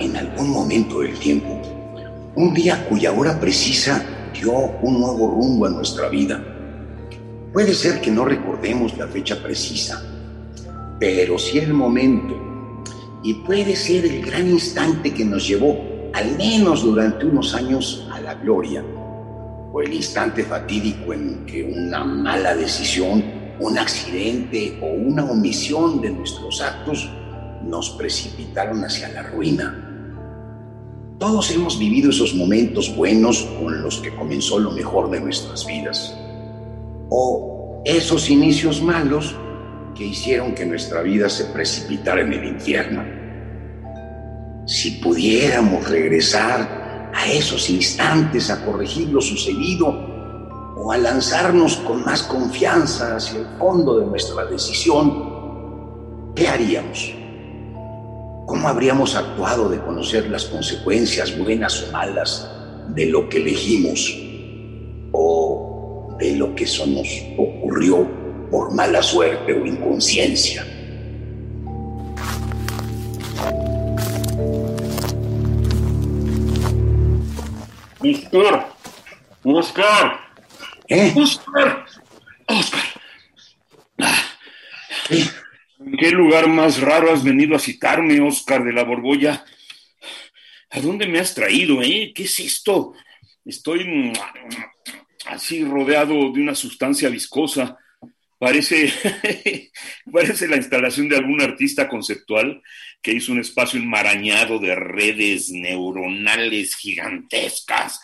En algún momento del tiempo un día cuya hora precisa dio un nuevo rumbo a nuestra vida. Puede ser que no recordemos la fecha precisa, pero sí el momento. Y puede ser el gran instante que nos llevó, al menos durante unos años, a la gloria. O el instante fatídico en que una mala decisión, un accidente o una omisión de nuestros actos nos precipitaron hacia la ruina. Todos hemos vivido esos momentos buenos con los que comenzó lo mejor de nuestras vidas. O esos inicios malos que hicieron que nuestra vida se precipitara en el infierno. Si pudiéramos regresar a esos instantes a corregir lo sucedido o a lanzarnos con más confianza hacia el fondo de nuestra decisión, ¿qué haríamos? ¿Cómo habríamos actuado de conocer las consecuencias buenas o malas de lo que elegimos o de lo que eso nos ocurrió por mala suerte o inconsciencia? Oscar, Oscar, ¿Eh? Oscar, Oscar. ¿Eh? ¿En qué lugar más raro has venido a citarme, Oscar de la Borbolla? ¿A dónde me has traído, eh? ¿Qué es esto? Estoy mm, así rodeado de una sustancia viscosa. Parece, parece la instalación de algún artista conceptual que hizo un espacio enmarañado de redes neuronales gigantescas.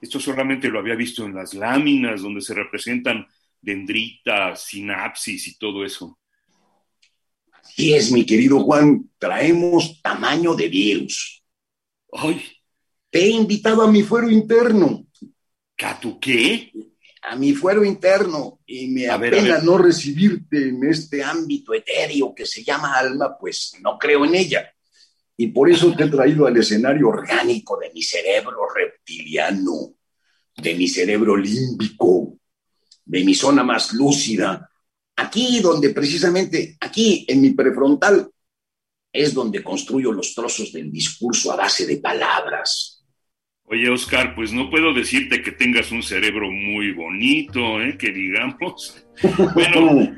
Esto solamente lo había visto en las láminas donde se representan dendritas, sinapsis y todo eso. Así es, mi querido Juan, traemos tamaño de virus. ¡Ay! Te he invitado a mi fuero interno, ¿Catu qué? a mi fuero interno, y me A ver, a apena ver. no recibirte en este ámbito etéreo que se llama alma, pues no creo en ella. Y por eso te he traído al escenario orgánico de mi cerebro reptiliano, de mi cerebro límbico, de mi zona más lúcida, aquí donde precisamente, aquí en mi prefrontal, es donde construyo los trozos del discurso a base de palabras. Oye, Oscar, pues no puedo decirte que tengas un cerebro muy bonito, ¿eh? que digamos. Bueno,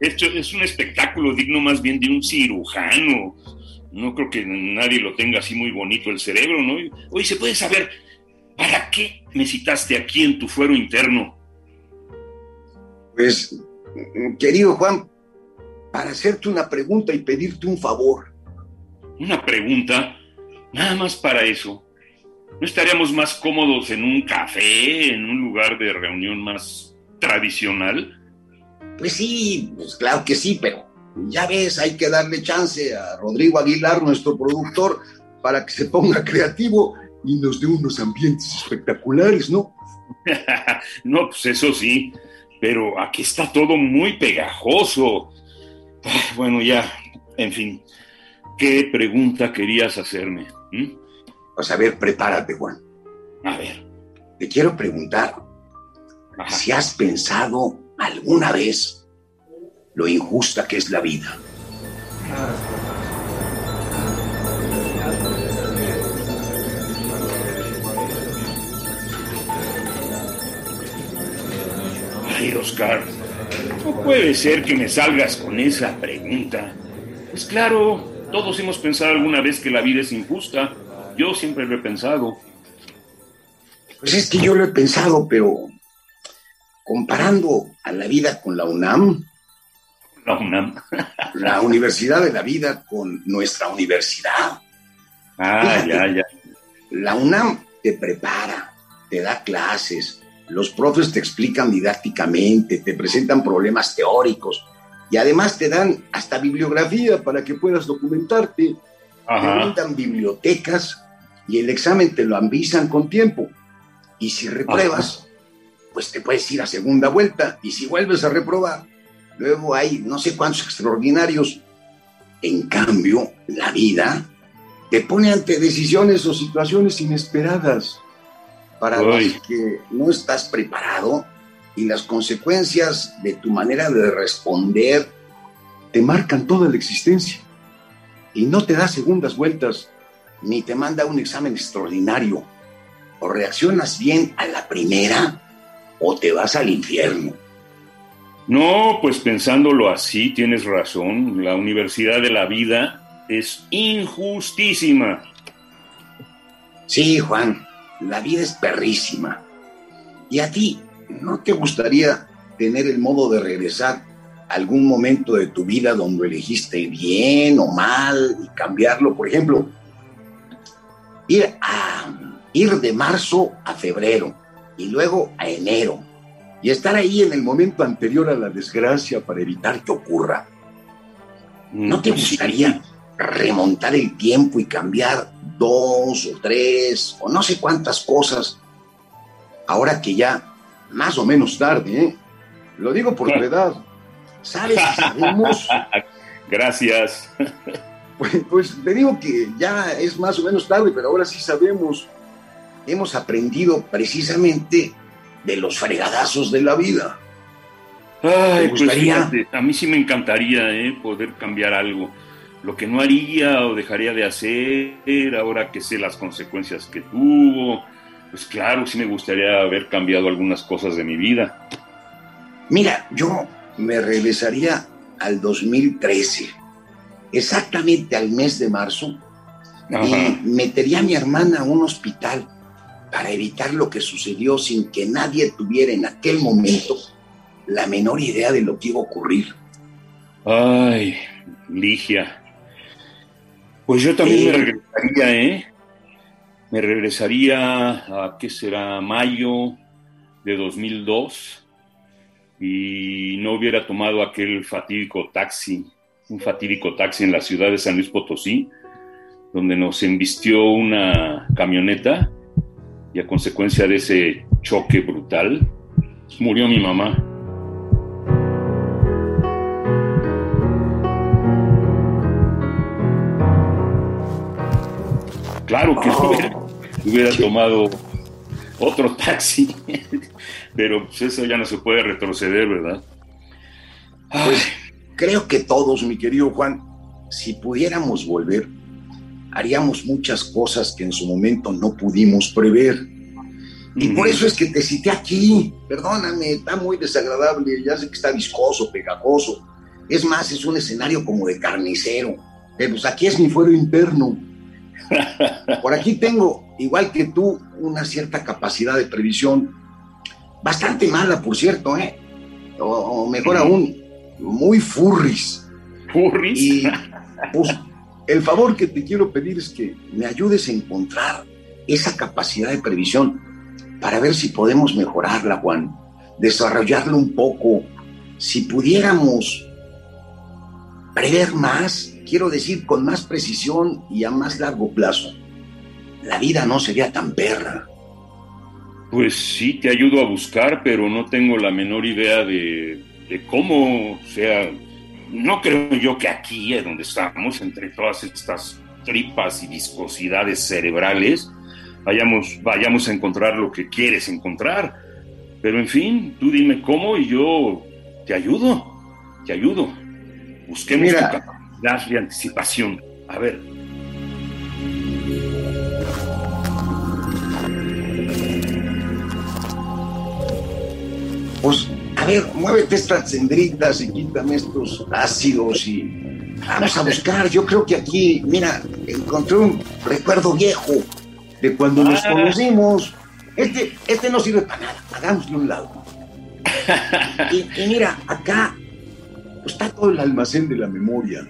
esto es un espectáculo digno más bien de un cirujano. No creo que nadie lo tenga así muy bonito el cerebro, ¿no? Oye, ¿se puede saber para qué me citaste aquí en tu fuero interno? Pues, querido Juan, para hacerte una pregunta y pedirte un favor. Una pregunta, nada más para eso. ¿No estaríamos más cómodos en un café, en un lugar de reunión más tradicional? Pues sí, pues claro que sí, pero ya ves, hay que darle chance a Rodrigo Aguilar, nuestro productor, para que se ponga creativo y nos dé unos ambientes espectaculares, ¿no? no, pues eso sí, pero aquí está todo muy pegajoso. Ay, Bueno, ya, en fin, ¿qué pregunta querías hacerme? ¿Mm? Pues a ver, prepárate, Juan. A ver, Te quiero preguntar ajá. si has pensado alguna vez lo injusta que es la vida. Ay, Oscar, no puede ser que me salgas con esa pregunta. Pues claro, todos hemos pensado alguna vez que la vida es injusta. Yo siempre lo he pensado. Pues es que yo lo he pensado, pero comparando a la vida con la UNAM, La UNAM. la Universidad de la Vida con nuestra universidad, Ah, ya, ya. la UNAM te prepara, te da clases, los profes te explican didácticamente, te presentan problemas teóricos, Y además te dan hasta bibliografía para que puedas documentarte. Te brindan bibliotecas y el examen te lo avisan con tiempo. Y si repruebas, pues te puedes ir a segunda vuelta. Y si vuelves a reprobar, luego hay no sé cuántos extraordinarios. En cambio, la vida te pone ante decisiones o situaciones inesperadas para las que no estás preparado y las consecuencias de tu manera de responder te marcan toda la existencia y no te da segundas vueltas ni te manda un examen extraordinario. O reaccionas bien a la primera o te vas al infierno. No, pues pensándolo así, tienes razón. La universidad de la vida es injustísima. Sí, Juan, la vida es perrísima. ¿Y a ti no te gustaría tener el modo de regresar a algún momento de tu vida donde elegiste bien o mal y cambiarlo? Por ejemplo, ir, a, ir de marzo a febrero y luego a enero y estar ahí en el momento anterior a la desgracia para evitar que ocurra. ¿No te pues gustaría remontar el tiempo y cambiar dos o tres o no sé cuántas cosas ahora que ya más o menos tarde, ¿eh? Lo digo por tu edad. ¿Sabes? Sabemos. Gracias. Pues, pues te digo que ya es más o menos tarde, pero ahora sí sabemos. Hemos aprendido precisamente de los fregadazos de la vida. Ay, pues fíjate, a mí sí me encantaría ¿eh? poder cambiar algo. Lo que no haría o dejaría de hacer, ahora que sé las consecuencias que tuvo, pues claro, sí me gustaría haber cambiado algunas cosas de mi vida. Mira, yo me regresaría al 2013, exactamente al mes de marzo, y metería a mi hermana a un hospital para evitar lo que sucedió sin que nadie tuviera en aquel momento la menor idea de lo que iba a ocurrir. Ay, Ligia. Pues yo también me regresaría, ¿eh? Me regresaría a, ¿qué será? Mayo de 2002 y no hubiera tomado aquel fatídico taxi, un fatídico taxi en la ciudad de San Luis Potosí, donde nos embistió una camioneta y a consecuencia de ese choque brutal murió mi mamá. Claro que hubiera, tomado otro taxi, pero pues eso ya no se puede retroceder, ¿verdad? Pues creo que todos, mi querido Juan, si pudiéramos volver, haríamos muchas cosas que en su momento no pudimos prever. Y por eso es que te cité aquí. Perdóname, está muy desagradable. Ya sé que está viscoso, pegajoso. Es más, es un escenario como de carnicero. Pero pues aquí es mi fuero interno. Por aquí tengo, igual que tú, una cierta capacidad de previsión, bastante mala, por cierto, ¿eh? O, mejor aún, muy furris. ¿Furris? Y pues, el favor que te quiero pedir es que me ayudes a encontrar esa capacidad de previsión para ver si podemos mejorarla, Juan, desarrollarla un poco. Si pudiéramos prever más, quiero decir con más precisión y a más largo plazo, la vida no sería tan perra. Pues sí, te ayudo a buscar, pero no tengo la menor idea de, cómo, o sea, no creo yo que aquí, es donde estamos, entre todas estas tripas y viscosidades cerebrales, vayamos, vayamos a encontrar lo que quieres encontrar. Pero en fin, tú dime cómo y yo te ayudo, te ayudo. Busquemos Mira, darle anticipación. A ver. Pues, a ver, muévete estas cendritas y quítame estos ácidos y vamos a buscar. Yo creo que aquí, mira, encontré un recuerdo viejo de cuando nos ah. conocimos. Este, este no sirve para nada, hagámosle un lado. Y, y mira, acá está todo el almacén de la memoria.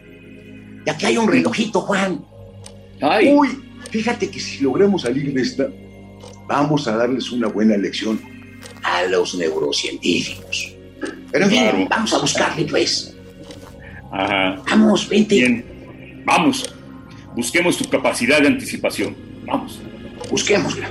Y aquí hay un relojito, Juan. Uy, fíjate que si logramos salir de esta, vamos a darles una buena lección a los neurocientíficos. Pero en fin, vamos a buscarle, pues. Ajá. Vamos, vente. Bien, vamos. Busquemos tu capacidad de anticipación. Vamos. Busquémosla.